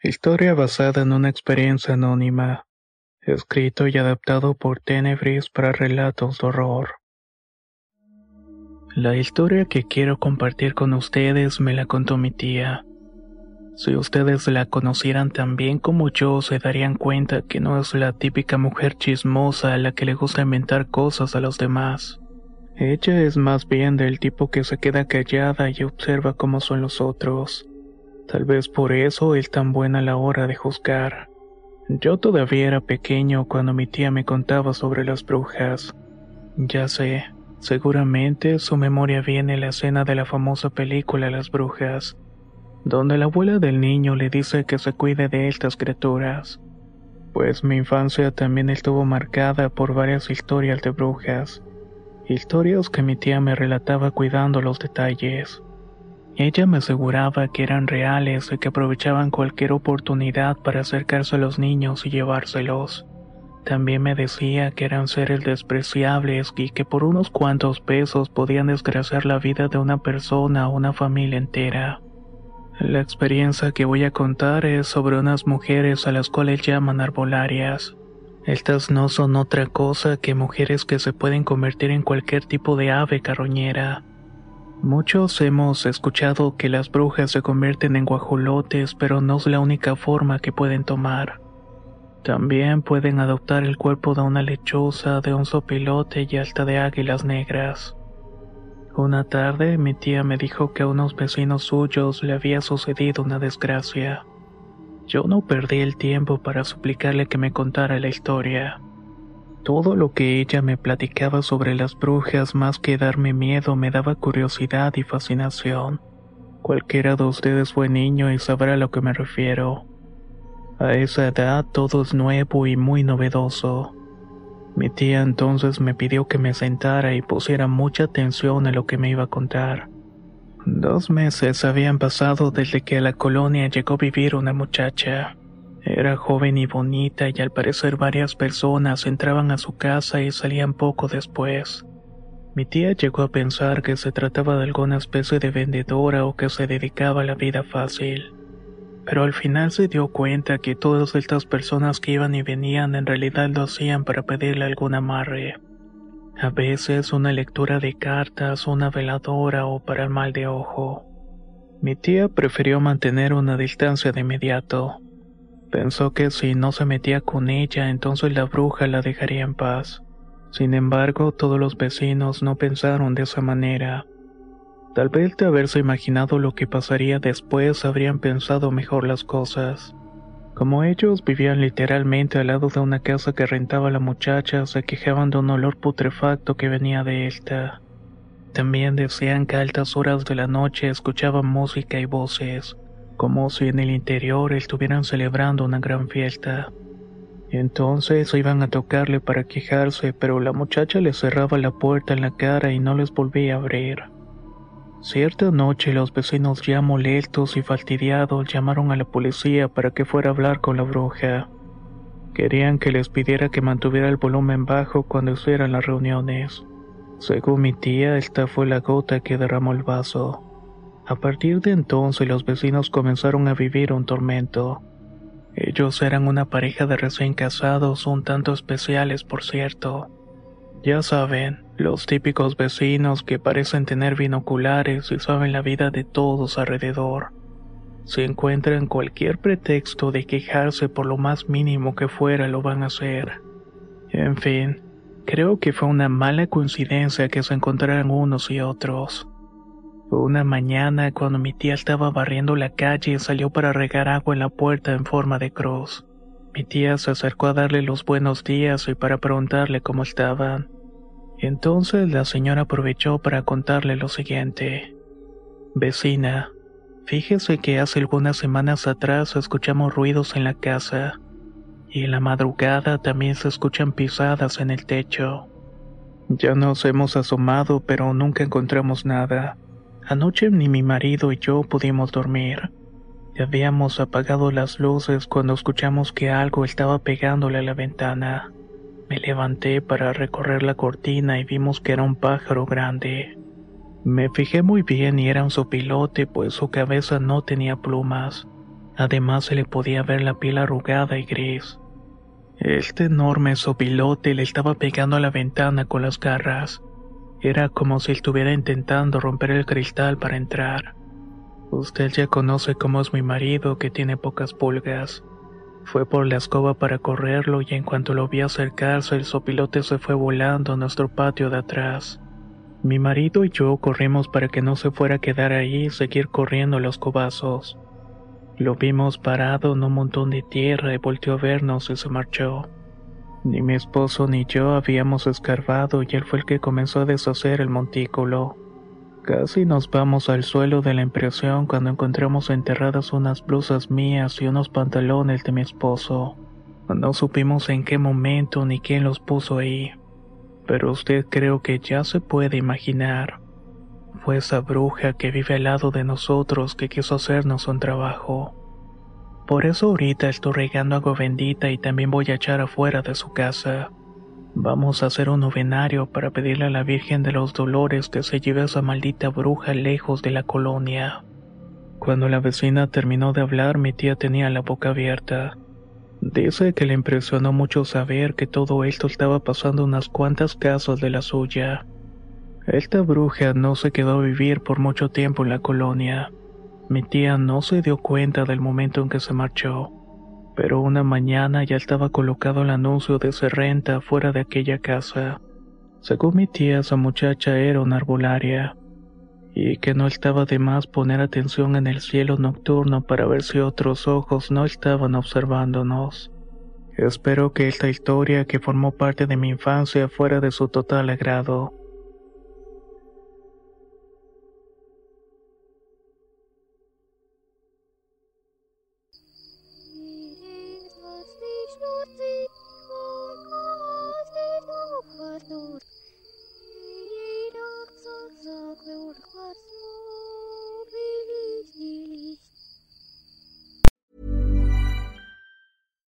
Historia basada en una experiencia anónima. Escrito y adaptado por Tenebris para relatos de horror. La historia que quiero compartir con ustedes me la contó mi tía. Si ustedes la conocieran tan bien como yo, se darían cuenta que no es la típica mujer chismosa a la que le gusta inventar cosas a los demás. Ella es más bien del tipo que se queda callada y observa cómo son los otros. Tal vez por eso es tan buena la hora de juzgar. Yo todavía era pequeño cuando mi tía me contaba sobre las brujas. Ya sé, seguramente su memoria viene la escena de la famosa película Las Brujas, donde la abuela del niño le dice que se cuide de estas criaturas. Pues mi infancia también estuvo marcada por varias historias de brujas, historias que mi tía me relataba cuidando los detalles. Ella me aseguraba que eran reales y que aprovechaban cualquier oportunidad para acercarse a los niños y llevárselos. También me decía que eran seres despreciables y que por unos cuantos pesos podían desgraciar la vida de una persona o una familia entera. La experiencia que voy a contar es sobre unas mujeres a las cuales llaman arbolarias. Estas no son otra cosa que mujeres que se pueden convertir en cualquier tipo de ave carroñera. Muchos hemos escuchado que las brujas se convierten en guajolotes, pero no es la única forma que pueden tomar. También pueden adoptar el cuerpo de una lechuza, de un sopilote y hasta de águilas negras. Una tarde mi tía me dijo que a unos vecinos suyos le había sucedido una desgracia. Yo no perdí el tiempo para suplicarle que me contara la historia. Todo lo que ella me platicaba sobre las brujas más que darme miedo me daba curiosidad y fascinación. Cualquiera de ustedes fue niño y sabrá a lo que me refiero. A esa edad todo es nuevo y muy novedoso. Mi tía entonces me pidió que me sentara y pusiera mucha atención a lo que me iba a contar. Dos meses habían pasado desde que a la colonia llegó a vivir una muchacha. Era joven y bonita y al parecer varias personas entraban a su casa y salían poco después. Mi tía llegó a pensar que se trataba de alguna especie de vendedora o que se dedicaba a la vida fácil. Pero al final se dio cuenta que todas estas personas que iban y venían en realidad lo hacían para pedirle algún amarre. A veces una lectura de cartas, una veladora o para el mal de ojo. Mi tía prefirió mantener una distancia de inmediato. Pensó que si no se metía con ella, entonces la bruja la dejaría en paz. Sin embargo, todos los vecinos no pensaron de esa manera. Tal vez de haberse imaginado lo que pasaría después habrían pensado mejor las cosas. Como ellos vivían literalmente al lado de una casa que rentaba la muchacha, se quejaban de un olor putrefacto que venía de esta. También decían que a altas horas de la noche escuchaban música y voces como si en el interior estuvieran celebrando una gran fiesta. Entonces iban a tocarle para quejarse, pero la muchacha les cerraba la puerta en la cara y no les volvía a abrir. Cierta noche los vecinos ya molestos y fastidiados llamaron a la policía para que fuera a hablar con la bruja. Querían que les pidiera que mantuviera el volumen bajo cuando hicieran las reuniones. Según mi tía, esta fue la gota que derramó el vaso. A partir de entonces los vecinos comenzaron a vivir un tormento. Ellos eran una pareja de recién casados un tanto especiales, por cierto. Ya saben, los típicos vecinos que parecen tener binoculares y saben la vida de todos alrededor. Si encuentran cualquier pretexto de quejarse por lo más mínimo que fuera, lo van a hacer. En fin, creo que fue una mala coincidencia que se encontraran unos y otros. Una mañana, cuando mi tía estaba barriendo la calle, salió para regar agua en la puerta en forma de cruz. Mi tía se acercó a darle los buenos días y para preguntarle cómo estaban. Entonces la señora aprovechó para contarle lo siguiente. Vecina, fíjese que hace algunas semanas atrás escuchamos ruidos en la casa y en la madrugada también se escuchan pisadas en el techo. Ya nos hemos asomado pero nunca encontramos nada. Anoche ni mi marido y yo pudimos dormir. Habíamos apagado las luces cuando escuchamos que algo estaba pegándole a la ventana. Me levanté para recorrer la cortina y vimos que era un pájaro grande. Me fijé muy bien y era un sopilote pues su cabeza no tenía plumas. Además se le podía ver la piel arrugada y gris. Este enorme sopilote le estaba pegando a la ventana con las garras. Era como si estuviera intentando romper el cristal para entrar. Usted ya conoce cómo es mi marido que tiene pocas pulgas. Fue por la escoba para correrlo y en cuanto lo vi acercarse el sopilote se fue volando a nuestro patio de atrás. Mi marido y yo corrimos para que no se fuera a quedar ahí y seguir corriendo los cobazos. Lo vimos parado en un montón de tierra y volteó a vernos y se marchó. Ni mi esposo ni yo habíamos escarbado y él fue el que comenzó a deshacer el montículo. Casi nos vamos al suelo de la impresión cuando encontramos enterradas unas blusas mías y unos pantalones de mi esposo. No supimos en qué momento ni quién los puso ahí, pero usted creo que ya se puede imaginar. Fue esa bruja que vive al lado de nosotros que quiso hacernos un trabajo. Por eso ahorita estoy regando agua bendita y también voy a echar afuera de su casa. Vamos a hacer un novenario para pedirle a la Virgen de los Dolores que se lleve a esa maldita bruja lejos de la colonia. Cuando la vecina terminó de hablar, mi tía tenía la boca abierta. Dice que le impresionó mucho saber que todo esto estaba pasando unas cuantas casas de la suya. Esta bruja no se quedó a vivir por mucho tiempo en la colonia. Mi tía no se dio cuenta del momento en que se marchó, pero una mañana ya estaba colocado el anuncio de ser renta fuera de aquella casa. Según mi tía, esa muchacha era una arbolaria, y que no estaba de más poner atención en el cielo nocturno para ver si otros ojos no estaban observándonos. Espero que esta historia que formó parte de mi infancia fuera de su total agrado.